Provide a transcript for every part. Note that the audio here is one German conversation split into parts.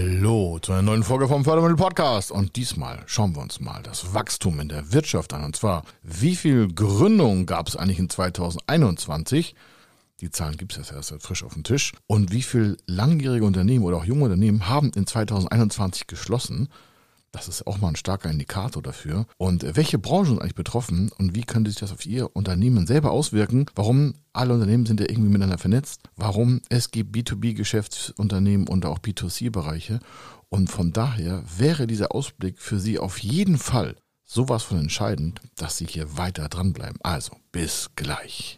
Hallo zu einer neuen Folge vom Fördermittel Podcast. Und diesmal schauen wir uns mal das Wachstum in der Wirtschaft an. Und zwar, wie viel Gründungen gab es eigentlich in 2021? Die Zahlen gibt es erst frisch auf dem Tisch. Und wie viele langjährige Unternehmen oder auch junge Unternehmen haben in 2021 geschlossen? Das ist auch mal ein starker Indikator dafür. Und welche Branchen sind eigentlich betroffen und wie könnte sich das auf Ihr Unternehmen selber auswirken? Warum alle Unternehmen sind ja irgendwie miteinander vernetzt? Warum es gibt B2B-Geschäftsunternehmen und auch B2C-Bereiche? Und von daher wäre dieser Ausblick für Sie auf jeden Fall sowas von entscheidend, dass Sie hier weiter dranbleiben. Also, bis gleich.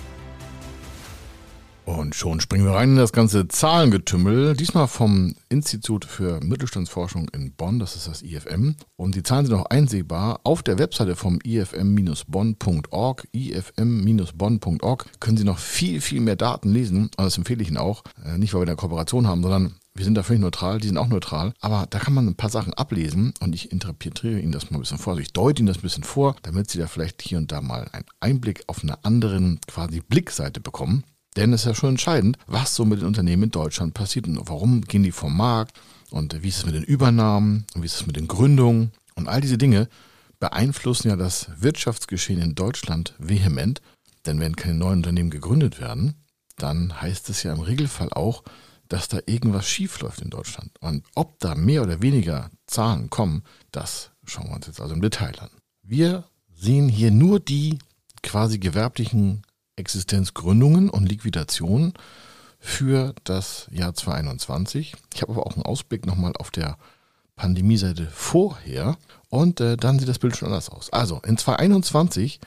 Und schon springen wir rein in das ganze Zahlengetümmel. Diesmal vom Institut für Mittelstandsforschung in Bonn, das ist das IFM. Und die Zahlen sind auch einsehbar auf der Webseite vom ifm-bonn.org. ifm-bonn.org können Sie noch viel, viel mehr Daten lesen. Und das empfehle ich Ihnen auch. Äh, nicht, weil wir eine Kooperation haben, sondern wir sind da völlig neutral, die sind auch neutral. Aber da kann man ein paar Sachen ablesen und ich interpretiere Ihnen das mal ein bisschen vor. Also ich deute Ihnen das ein bisschen vor, damit Sie da vielleicht hier und da mal einen Einblick auf einer anderen quasi Blickseite bekommen. Denn es ist ja schon entscheidend, was so mit den Unternehmen in Deutschland passiert und warum gehen die vom Markt und wie ist es mit den Übernahmen und wie ist es mit den Gründungen und all diese Dinge beeinflussen ja das Wirtschaftsgeschehen in Deutschland vehement. Denn wenn keine neuen Unternehmen gegründet werden, dann heißt es ja im Regelfall auch, dass da irgendwas schiefläuft in Deutschland. Und ob da mehr oder weniger Zahlen kommen, das schauen wir uns jetzt also im Detail an. Wir sehen hier nur die quasi gewerblichen Existenzgründungen und Liquidationen für das Jahr 2021. Ich habe aber auch einen Ausblick nochmal auf der Pandemieseite vorher und äh, dann sieht das Bild schon anders aus. Also in 2021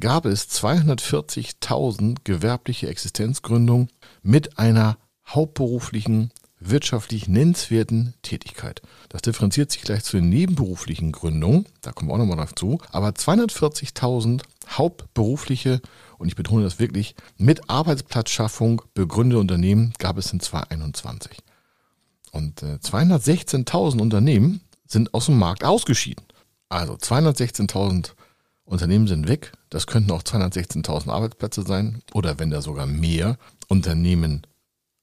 gab es 240.000 gewerbliche Existenzgründungen mit einer hauptberuflichen wirtschaftlich nennenswerten Tätigkeit. Das differenziert sich gleich zu den nebenberuflichen Gründungen, da kommen wir auch nochmal dazu, aber 240.000 hauptberufliche und ich betone das wirklich, mit Arbeitsplatzschaffung begründete Unternehmen gab es in 2021. Und äh, 216.000 Unternehmen sind aus dem Markt ausgeschieden. Also 216.000 Unternehmen sind weg. Das könnten auch 216.000 Arbeitsplätze sein oder wenn da sogar mehr Unternehmen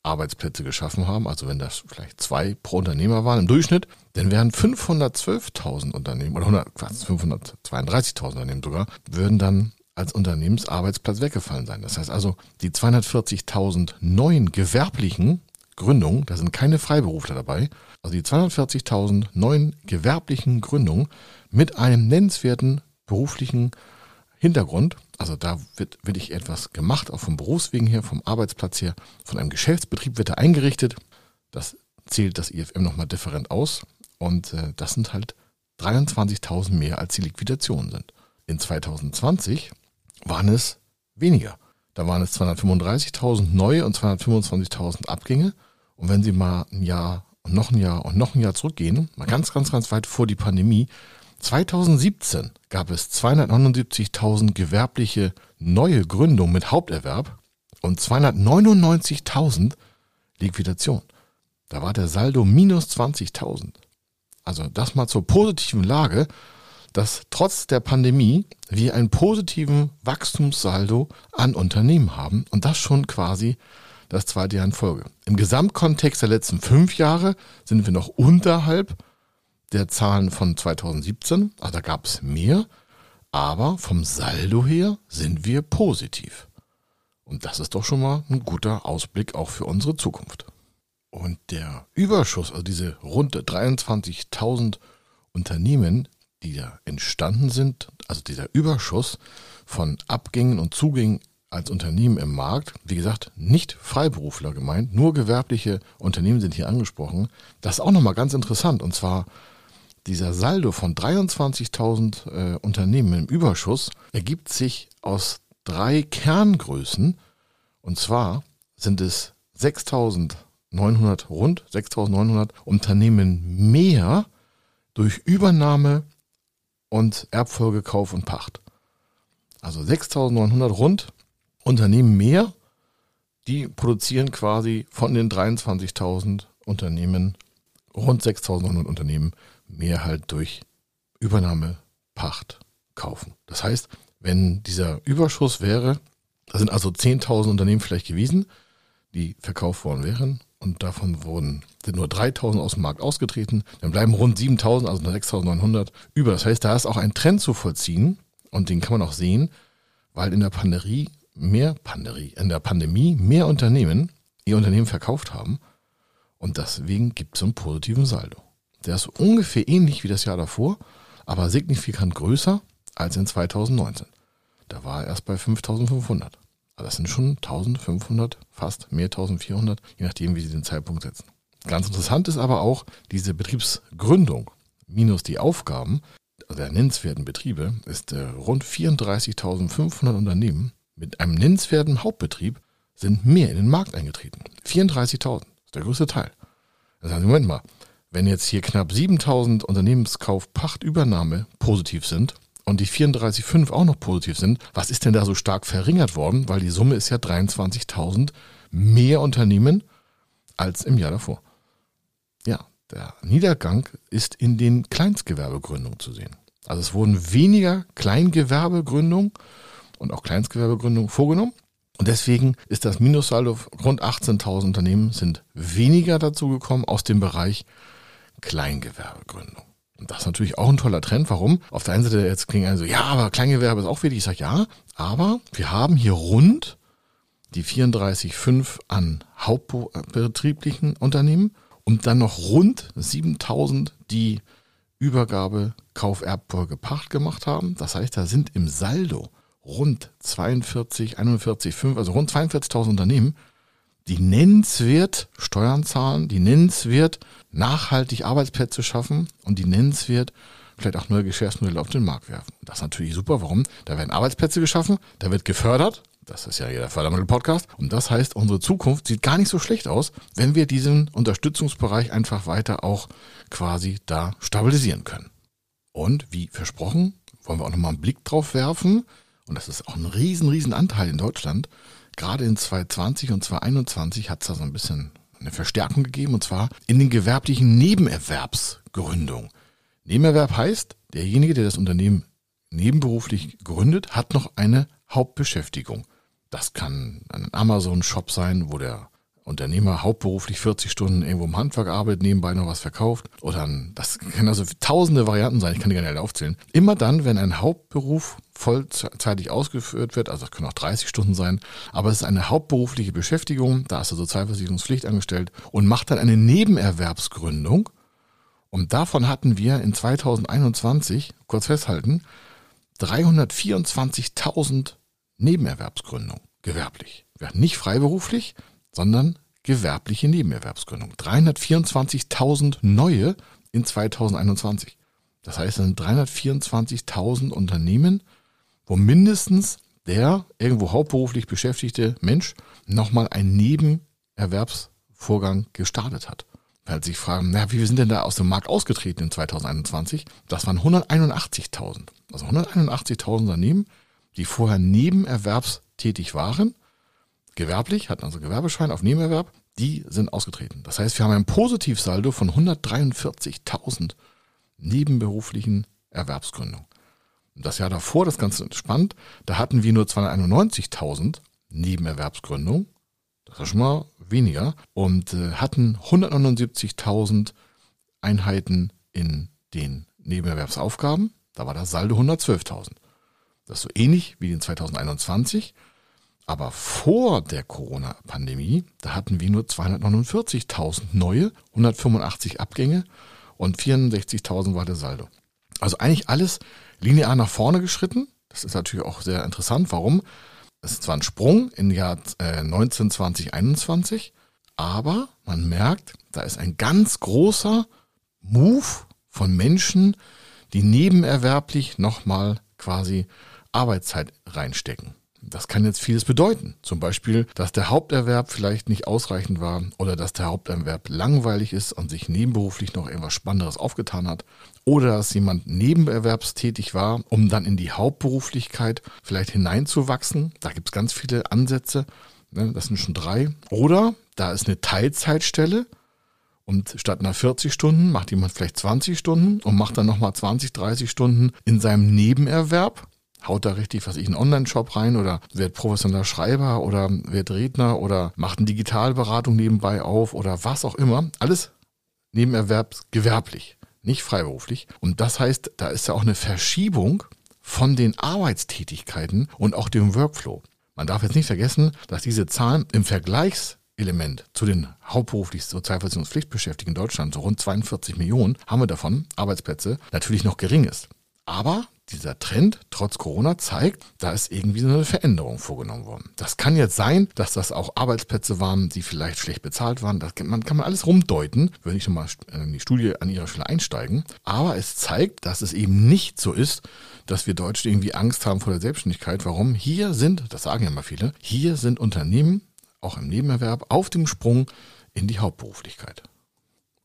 Arbeitsplätze geschaffen haben, also wenn das vielleicht zwei pro Unternehmer waren im Durchschnitt, dann wären 512.000 Unternehmen oder 532.000 Unternehmen sogar, würden dann als Unternehmensarbeitsplatz weggefallen sein. Das heißt also, die 240.000 neuen gewerblichen Gründungen, da sind keine Freiberufler dabei, also die 240.000 neuen gewerblichen Gründungen mit einem nennenswerten beruflichen Hintergrund, also da wird wirklich etwas gemacht, auch vom Berufswegen her, vom Arbeitsplatz her, von einem Geschäftsbetrieb wird er eingerichtet. Das zählt das IFM nochmal different aus und äh, das sind halt 23.000 mehr als die Liquidationen sind. In 2020 waren es weniger. Da waren es 235.000 neue und 225.000 Abgänge. Und wenn Sie mal ein Jahr und noch ein Jahr und noch ein Jahr zurückgehen, mal ganz, ganz, ganz weit vor die Pandemie, 2017 gab es 279.000 gewerbliche neue Gründungen mit Haupterwerb und 299.000 Liquidation. Da war der Saldo minus 20.000. Also das mal zur positiven Lage dass trotz der Pandemie wir einen positiven Wachstumssaldo an Unternehmen haben und das schon quasi das zweite Jahr in Folge. Im Gesamtkontext der letzten fünf Jahre sind wir noch unterhalb der Zahlen von 2017, also da gab es mehr, aber vom Saldo her sind wir positiv. Und das ist doch schon mal ein guter Ausblick auch für unsere Zukunft. Und der Überschuss, also diese rund 23.000 Unternehmen, die da entstanden sind, also dieser Überschuss von Abgängen und Zugängen als Unternehmen im Markt, wie gesagt, nicht Freiberufler gemeint, nur gewerbliche Unternehmen sind hier angesprochen. Das ist auch nochmal ganz interessant. Und zwar dieser Saldo von 23.000 äh, Unternehmen im Überschuss ergibt sich aus drei Kerngrößen. Und zwar sind es 6.900, rund 6.900 Unternehmen mehr durch Übernahme und Erbfolge, Kauf und Pacht. Also 6.900 rund Unternehmen mehr, die produzieren quasi von den 23.000 Unternehmen rund 6.900 Unternehmen mehr halt durch Übernahme, Pacht, Kaufen. Das heißt, wenn dieser Überschuss wäre, da sind also 10.000 Unternehmen vielleicht gewesen, die verkauft worden wären und davon wurden, sind nur 3.000 aus dem Markt ausgetreten, dann bleiben rund 7.000, also 6.900 über. Das heißt, da ist auch ein Trend zu vollziehen und den kann man auch sehen, weil in der Pandemie mehr Pandemie, in der Pandemie mehr Unternehmen ihr Unternehmen verkauft haben und deswegen gibt es einen positiven Saldo. Der ist ungefähr ähnlich wie das Jahr davor, aber signifikant größer als in 2019. Da war er erst bei 5500. Also das sind schon 1500, fast mehr 1400, je nachdem, wie Sie den Zeitpunkt setzen. Ganz interessant ist aber auch diese Betriebsgründung minus die Aufgaben der nennenswerten Betriebe ist äh, rund 34.500 Unternehmen mit einem nennenswerten Hauptbetrieb sind mehr in den Markt eingetreten. 34.000 ist der größte Teil. Heißt, Moment mal, wenn jetzt hier knapp 7000 Unternehmenskauf, Pacht, Übernahme positiv sind und die 34,5 auch noch positiv sind, was ist denn da so stark verringert worden? Weil die Summe ist ja 23.000 mehr Unternehmen als im Jahr davor. Der Niedergang ist in den Kleinstgewerbegründungen zu sehen. Also es wurden weniger Kleingewerbegründungen und auch Kleinstgewerbegründungen vorgenommen. Und deswegen ist das Minussaldo rund 18.000 Unternehmen sind weniger dazu gekommen aus dem Bereich Kleingewerbegründung. Und das ist natürlich auch ein toller Trend. Warum? Auf der einen Seite jetzt klingen also, ja, aber Kleingewerbe ist auch wichtig. Ich sage ja, aber wir haben hier rund die 34,5 an hauptbetrieblichen Unternehmen und dann noch rund 7000, die Übergabe, Kauf, Erbfolge, Pacht gemacht haben. Das heißt, da sind im Saldo rund 42, 41, 5, also rund 42.000 Unternehmen, die nennenswert Steuern zahlen, die nennenswert nachhaltig Arbeitsplätze schaffen und die nennenswert vielleicht auch neue Geschäftsmodelle auf den Markt werfen. Das ist natürlich super. Warum? Da werden Arbeitsplätze geschaffen, da wird gefördert. Das ist ja jeder Fördermittel-Podcast. Und das heißt, unsere Zukunft sieht gar nicht so schlecht aus, wenn wir diesen Unterstützungsbereich einfach weiter auch quasi da stabilisieren können. Und wie versprochen, wollen wir auch nochmal einen Blick drauf werfen. Und das ist auch ein riesen, riesen Anteil in Deutschland gerade in 2020 und 2021 hat es da so ein bisschen eine Verstärkung gegeben und zwar in den gewerblichen Nebenerwerbsgründungen. Nebenerwerb heißt, derjenige, der das Unternehmen nebenberuflich gründet, hat noch eine Hauptbeschäftigung. Das kann ein Amazon-Shop sein, wo der Unternehmer hauptberuflich 40 Stunden irgendwo im Handwerk arbeitet, nebenbei noch was verkauft. Oder ein, das können also tausende Varianten sein, ich kann die gar nicht alle aufzählen. Immer dann, wenn ein Hauptberuf vollzeitig ausgeführt wird, also das können auch 30 Stunden sein, aber es ist eine hauptberufliche Beschäftigung, da ist er Sozialversicherungspflicht angestellt und macht dann eine Nebenerwerbsgründung. Und davon hatten wir in 2021, kurz festhalten, 324.000 Nebenerwerbsgründungen, gewerblich. Nicht freiberuflich, sondern gewerbliche Nebenerwerbsgründung. 324.000 neue in 2021. Das heißt, es sind 324.000 Unternehmen, wo mindestens der irgendwo hauptberuflich beschäftigte Mensch nochmal einen Nebenerwerbsvorgang gestartet hat. Weil sich fragen, na, wie sind denn da aus dem Markt ausgetreten in 2021? Das waren 181.000. Also 181.000 Unternehmen, die vorher nebenerwerbstätig waren gewerblich, hatten also Gewerbeschein auf Nebenerwerb, die sind ausgetreten. Das heißt, wir haben ein Positivsaldo von 143.000 nebenberuflichen Erwerbsgründungen. Das Jahr davor, das Ganze spannend, da hatten wir nur 291.000 Nebenerwerbsgründungen. Das ist schon mal weniger. Und äh, hatten 179.000 Einheiten in den Nebenerwerbsaufgaben. Da war das Saldo 112.000. Das ist so ähnlich wie in 2021. Aber vor der Corona-Pandemie, da hatten wir nur 249.000 neue, 185 Abgänge und 64.000 war der Saldo. Also eigentlich alles linear nach vorne geschritten. Das ist natürlich auch sehr interessant. Warum? Es ist zwar ein Sprung im Jahr äh, 19, 20, 21, aber man merkt, da ist ein ganz großer Move von Menschen, die nebenerwerblich nochmal quasi Arbeitszeit reinstecken. Das kann jetzt vieles bedeuten. Zum Beispiel, dass der Haupterwerb vielleicht nicht ausreichend war oder dass der Haupterwerb langweilig ist und sich nebenberuflich noch irgendwas Spannenderes aufgetan hat. Oder dass jemand nebenerwerbstätig war, um dann in die Hauptberuflichkeit vielleicht hineinzuwachsen. Da gibt es ganz viele Ansätze. Ne, das sind schon drei. Oder da ist eine Teilzeitstelle und statt einer 40 Stunden macht jemand vielleicht 20 Stunden und macht dann nochmal 20, 30 Stunden in seinem Nebenerwerb haut da richtig, was ich, einen Online-Shop rein oder wird professioneller Schreiber oder wird Redner oder macht eine Digitalberatung nebenbei auf oder was auch immer. Alles nebenerwerbsgewerblich, nicht freiberuflich. Und das heißt, da ist ja auch eine Verschiebung von den Arbeitstätigkeiten und auch dem Workflow. Man darf jetzt nicht vergessen, dass diese Zahlen im Vergleichselement zu den hauptberuflich Sozialversicherungspflichtbeschäftigten in Deutschland, so rund 42 Millionen, haben wir davon, Arbeitsplätze, natürlich noch gering ist. Aber dieser Trend trotz Corona zeigt, da ist irgendwie so eine Veränderung vorgenommen worden. Das kann jetzt sein, dass das auch Arbeitsplätze waren, die vielleicht schlecht bezahlt waren. Das kann man, kann man alles rumdeuten, würde ich nochmal in die Studie an ihrer Stelle einsteigen. Aber es zeigt, dass es eben nicht so ist, dass wir Deutsche irgendwie Angst haben vor der Selbstständigkeit. Warum? Hier sind, das sagen ja mal viele, hier sind Unternehmen, auch im Nebenerwerb, auf dem Sprung in die Hauptberuflichkeit.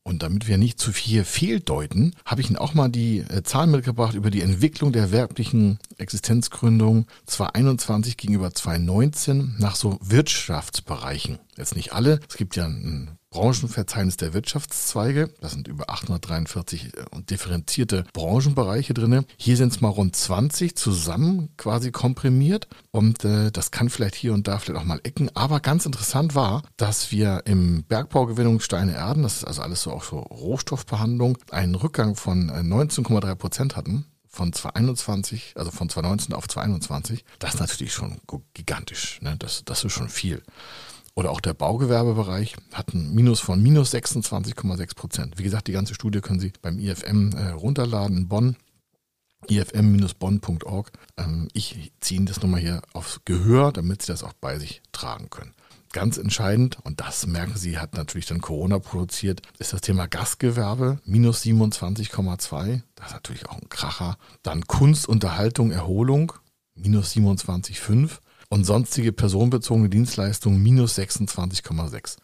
Und damit wir nicht zu viel fehldeuten, habe ich Ihnen auch mal die äh, Zahlen mitgebracht über die Entwicklung der werblichen Existenzgründung 2021 gegenüber 2019 nach so Wirtschaftsbereichen. Jetzt nicht alle. Es gibt ja ein Branchenverzeichnis der Wirtschaftszweige. Das sind über 843 äh, differenzierte Branchenbereiche drin. Hier sind es mal rund 20 zusammen quasi komprimiert. Und äh, das kann vielleicht hier und da vielleicht auch mal ecken. Aber ganz interessant war, dass wir im Bergbaugewinnung Steine Erden, das ist also alles so auch so Rohstoffbehandlung, einen Rückgang von 19,3 äh, Prozent hatten von 2021, also von 2019 auf 2021, das ist natürlich schon gigantisch. Ne? Das, das ist schon viel oder auch der Baugewerbebereich hat ein Minus von minus 26,6 Prozent. Wie gesagt, die ganze Studie können Sie beim IFM äh, runterladen in Bonn ifm-bonn.org. Ähm, ich ziehe das nochmal hier aufs Gehör, damit Sie das auch bei sich tragen können. Ganz entscheidend, und das merken Sie, hat natürlich dann Corona produziert, ist das Thema Gastgewerbe, minus 27,2. Das ist natürlich auch ein Kracher. Dann Kunst, Unterhaltung, Erholung, minus 27,5 und sonstige personenbezogene Dienstleistungen minus 26,6.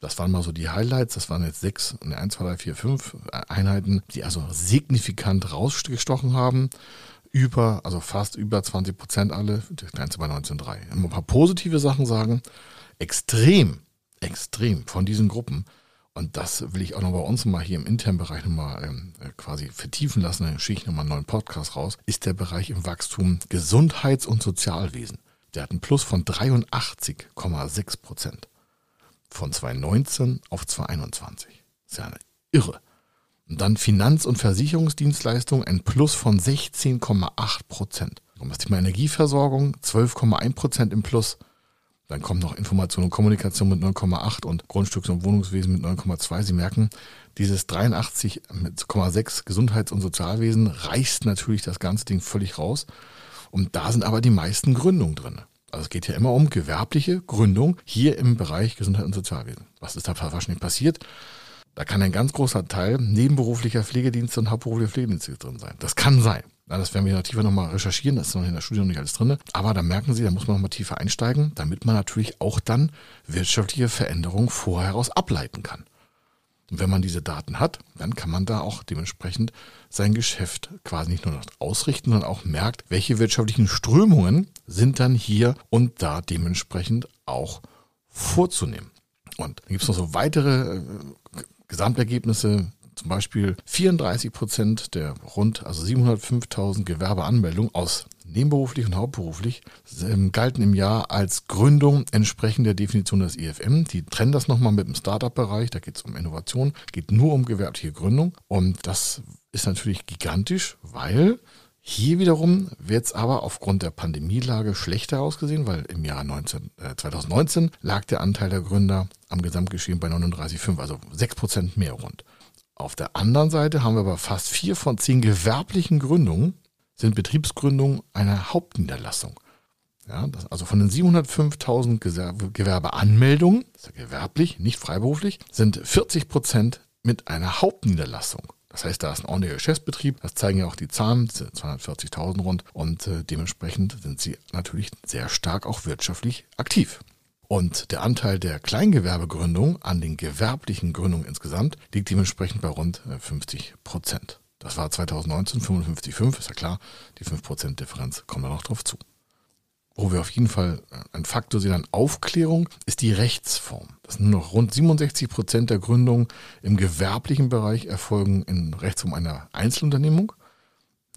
Das waren mal so die Highlights. Das waren jetzt sechs, 1, 2, 3, 4, 5 Einheiten, die also signifikant rausgestochen haben. Über, also fast über 20 Prozent alle, das Ganze bei 19,3. Ein paar positive Sachen sagen. Extrem, extrem von diesen Gruppen. Und das will ich auch noch bei uns mal hier im internen Bereich nochmal ähm, quasi vertiefen lassen. Dann schicke ich nochmal einen neuen Podcast raus. Ist der Bereich im Wachstum Gesundheits- und Sozialwesen. Der hat einen Plus von 83,6 Prozent. Von 2019 auf 2021. Das ist ja eine irre. Und dann Finanz- und Versicherungsdienstleistungen ein Plus von 16,8 Prozent. Und das Thema Energieversorgung 12,1 Prozent im Plus. Dann kommt noch Information und Kommunikation mit 9,8 und Grundstücks- und Wohnungswesen mit 9,2. Sie merken, dieses 83,6 Gesundheits- und Sozialwesen reißt natürlich das ganze Ding völlig raus. Und da sind aber die meisten Gründungen drin. Also es geht ja immer um gewerbliche Gründung hier im Bereich Gesundheit und Sozialwesen. Was ist da wahrscheinlich passiert? Da kann ein ganz großer Teil nebenberuflicher Pflegedienste und hauptberuflicher Pflegedienste drin sein. Das kann sein. Das werden wir noch tiefer nochmal recherchieren, das ist noch in der Studie noch nicht alles drin. Aber da merken Sie, da muss man nochmal tiefer einsteigen, damit man natürlich auch dann wirtschaftliche Veränderungen vorher heraus ableiten kann. Und wenn man diese Daten hat, dann kann man da auch dementsprechend sein Geschäft quasi nicht nur ausrichten, sondern auch merkt, welche wirtschaftlichen Strömungen sind dann hier und da dementsprechend auch vorzunehmen. Und dann gibt es noch so weitere äh, Gesamtergebnisse, zum Beispiel 34 Prozent der rund also 705.000 Gewerbeanmeldungen aus nebenberuflich und hauptberuflich ähm, galten im Jahr als Gründung entsprechend der Definition des IFM. Die trennen das nochmal mit dem Startup-Bereich, da geht es um Innovation, geht nur um gewerbliche Gründung und das ist natürlich gigantisch, weil hier wiederum wird es aber aufgrund der Pandemielage schlechter ausgesehen, weil im Jahr 19, äh, 2019 lag der Anteil der Gründer am Gesamtgeschehen bei 39,5, also 6% mehr rund. Auf der anderen Seite haben wir aber fast vier von zehn gewerblichen Gründungen sind Betriebsgründungen einer Hauptniederlassung. Ja, das, also von den 705.000 Gewerbeanmeldungen, das ist ja gewerblich, nicht freiberuflich, sind 40 Prozent mit einer Hauptniederlassung. Das heißt, da ist ein ordentlicher Geschäftsbetrieb. Das zeigen ja auch die Zahlen, 240.000 rund. Und äh, dementsprechend sind sie natürlich sehr stark auch wirtschaftlich aktiv. Und der Anteil der Kleingewerbegründung an den gewerblichen Gründungen insgesamt liegt dementsprechend bei rund 50 äh, Prozent. Das war 2019 55,5, ist ja klar. Die 5% Differenz kommen da noch drauf zu. Wo wir auf jeden Fall äh, ein Faktor sehen an Aufklärung, ist die Rechtsform. Das sind nur noch rund 67 Prozent der Gründungen im gewerblichen Bereich erfolgen in Rechtsform einer Einzelunternehmung.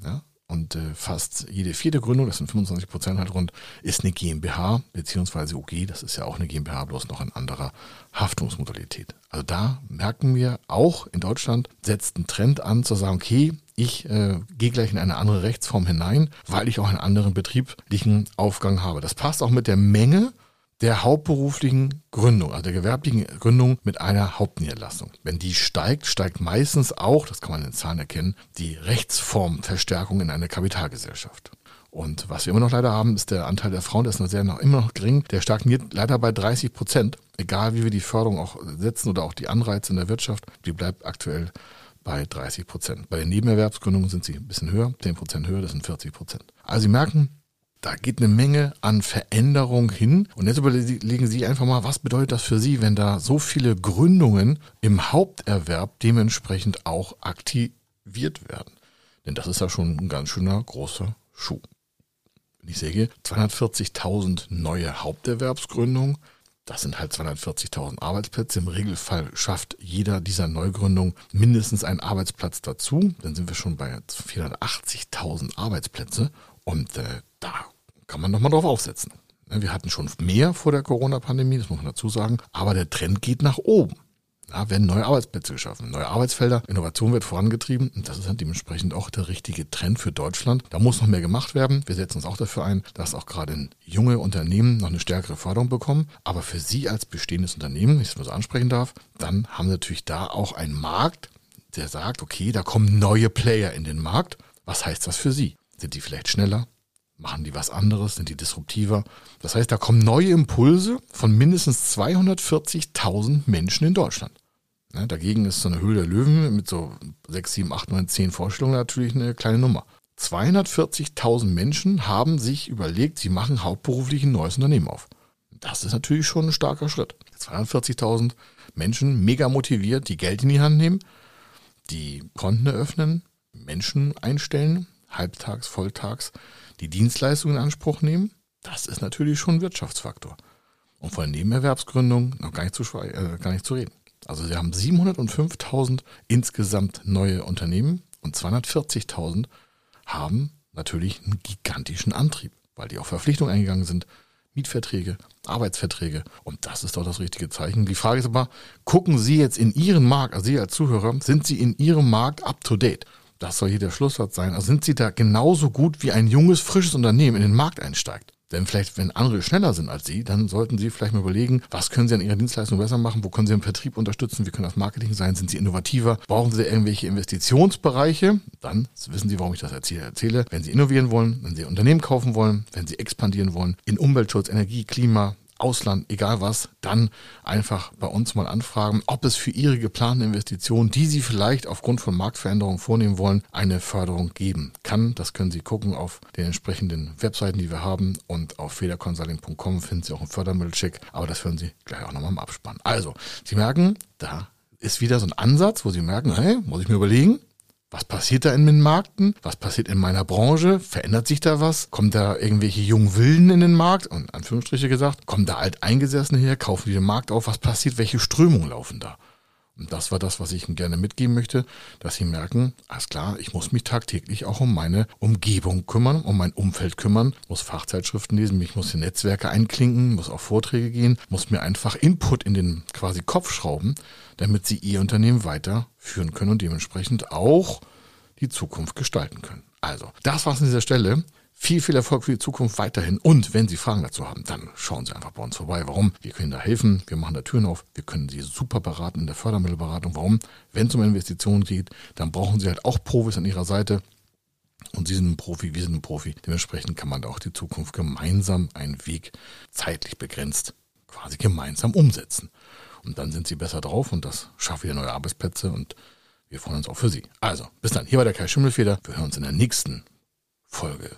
Ja, und äh, fast jede vierte Gründung, das sind 25 Prozent halt rund, ist eine GmbH beziehungsweise OG. Das ist ja auch eine GmbH, bloß noch in anderer Haftungsmodalität. Also da merken wir auch in Deutschland setzt ein Trend an zu sagen, okay, ich äh, gehe gleich in eine andere Rechtsform hinein, weil ich auch einen anderen betrieblichen Aufgang habe. Das passt auch mit der Menge der hauptberuflichen Gründung, also der gewerblichen Gründung mit einer Hauptniederlassung. Wenn die steigt, steigt meistens auch, das kann man in den Zahlen erkennen, die Rechtsformverstärkung in einer Kapitalgesellschaft. Und was wir immer noch leider haben, ist der Anteil der Frauen, der ist noch sehr noch immer noch gering. Der stagniert leider bei 30 Prozent. Egal wie wir die Förderung auch setzen oder auch die Anreize in der Wirtschaft, die bleibt aktuell bei 30 Prozent. Bei den Nebenerwerbsgründungen sind sie ein bisschen höher, 10 Prozent höher, das sind 40 Prozent. Also Sie merken, da geht eine Menge an Veränderung hin. Und jetzt überlegen Sie einfach mal, was bedeutet das für Sie, wenn da so viele Gründungen im Haupterwerb dementsprechend auch aktiviert werden? Denn das ist ja schon ein ganz schöner großer Schuh. Wenn ich sehe, 240.000 neue Haupterwerbsgründungen, das sind halt 240.000 Arbeitsplätze. Im Regelfall schafft jeder dieser Neugründungen mindestens einen Arbeitsplatz dazu. Dann sind wir schon bei 480.000 Arbeitsplätze. Und äh, da kann man nochmal drauf aufsetzen. Ne, wir hatten schon mehr vor der Corona-Pandemie, das muss man dazu sagen, aber der Trend geht nach oben. Da werden neue Arbeitsplätze geschaffen, neue Arbeitsfelder, Innovation wird vorangetrieben und das ist dann dementsprechend auch der richtige Trend für Deutschland. Da muss noch mehr gemacht werden. Wir setzen uns auch dafür ein, dass auch gerade junge Unternehmen noch eine stärkere Förderung bekommen. Aber für Sie als bestehendes Unternehmen, wenn ich das mal so ansprechen darf, dann haben Sie natürlich da auch einen Markt, der sagt, okay, da kommen neue Player in den Markt. Was heißt das für Sie? Sind die vielleicht schneller? Machen die was anderes? Sind die disruptiver? Das heißt, da kommen neue Impulse von mindestens 240.000 Menschen in Deutschland. Ja, dagegen ist so eine Höhle der Löwen mit so 6, 7, 8, 9, 10 Vorstellungen natürlich eine kleine Nummer. 240.000 Menschen haben sich überlegt, sie machen hauptberuflich ein neues Unternehmen auf. Das ist natürlich schon ein starker Schritt. 240.000 Menschen, mega motiviert, die Geld in die Hand nehmen, die Konten eröffnen, Menschen einstellen, halbtags, volltags, die Dienstleistungen in Anspruch nehmen, das ist natürlich schon ein Wirtschaftsfaktor. Und von der Nebenerwerbsgründung noch gar nicht zu, äh, gar nicht zu reden. Also sie haben 705.000 insgesamt neue Unternehmen und 240.000 haben natürlich einen gigantischen Antrieb, weil die auf Verpflichtungen eingegangen sind, Mietverträge, Arbeitsverträge. Und das ist doch das richtige Zeichen. Die Frage ist aber, gucken Sie jetzt in Ihren Markt, also Sie als Zuhörer, sind Sie in Ihrem Markt up to date? Das soll hier der Schlusssatz sein. Also sind Sie da genauso gut wie ein junges, frisches Unternehmen in den Markt einsteigt? Denn vielleicht, wenn andere schneller sind als Sie, dann sollten Sie vielleicht mal überlegen, was können Sie an Ihrer Dienstleistung besser machen? Wo können Sie im Vertrieb unterstützen? Wie können das Marketing sein? Sind Sie innovativer? Brauchen Sie irgendwelche Investitionsbereiche? Dann wissen Sie, warum ich das erzähle. Wenn Sie innovieren wollen, wenn Sie Unternehmen kaufen wollen, wenn Sie expandieren wollen, in Umweltschutz, Energie, Klima, Ausland, egal was, dann einfach bei uns mal anfragen, ob es für Ihre geplanten Investitionen, die Sie vielleicht aufgrund von Marktveränderungen vornehmen wollen, eine Förderung geben kann. Das können Sie gucken auf den entsprechenden Webseiten, die wir haben und auf federconsulting.com finden Sie auch einen Fördermittelcheck, aber das hören Sie gleich auch nochmal im Abspann. Also, Sie merken, da ist wieder so ein Ansatz, wo Sie merken, hey, muss ich mir überlegen, was passiert da in den Märkten? Was passiert in meiner Branche? Verändert sich da was? Kommen da irgendwelche jungen Wilden in den Markt? Und Anführungsstriche gesagt, kommen da Alteingesessene her? Kaufen die den Markt auf? Was passiert? Welche Strömungen laufen da? Und das war das, was ich Ihnen gerne mitgeben möchte, dass Sie merken, alles klar, ich muss mich tagtäglich auch um meine Umgebung kümmern, um mein Umfeld kümmern, muss Fachzeitschriften lesen, ich muss in Netzwerke einklinken, muss auf Vorträge gehen, muss mir einfach Input in den quasi Kopf schrauben, damit Sie Ihr Unternehmen weiterführen können und dementsprechend auch die Zukunft gestalten können. Also, das war's an dieser Stelle. Viel, viel Erfolg für die Zukunft weiterhin. Und wenn Sie Fragen dazu haben, dann schauen Sie einfach bei uns vorbei. Warum? Wir können da helfen. Wir machen da Türen auf. Wir können Sie super beraten in der Fördermittelberatung. Warum? Wenn es um Investitionen geht, dann brauchen Sie halt auch Profis an Ihrer Seite. Und Sie sind ein Profi, wir sind ein Profi. Dementsprechend kann man da auch die Zukunft gemeinsam einen Weg zeitlich begrenzt quasi gemeinsam umsetzen. Und dann sind Sie besser drauf und das schafft wieder neue Arbeitsplätze und wir freuen uns auch für Sie. Also, bis dann. Hier war der Kai Schimmelfeder. Wir hören uns in der nächsten Folge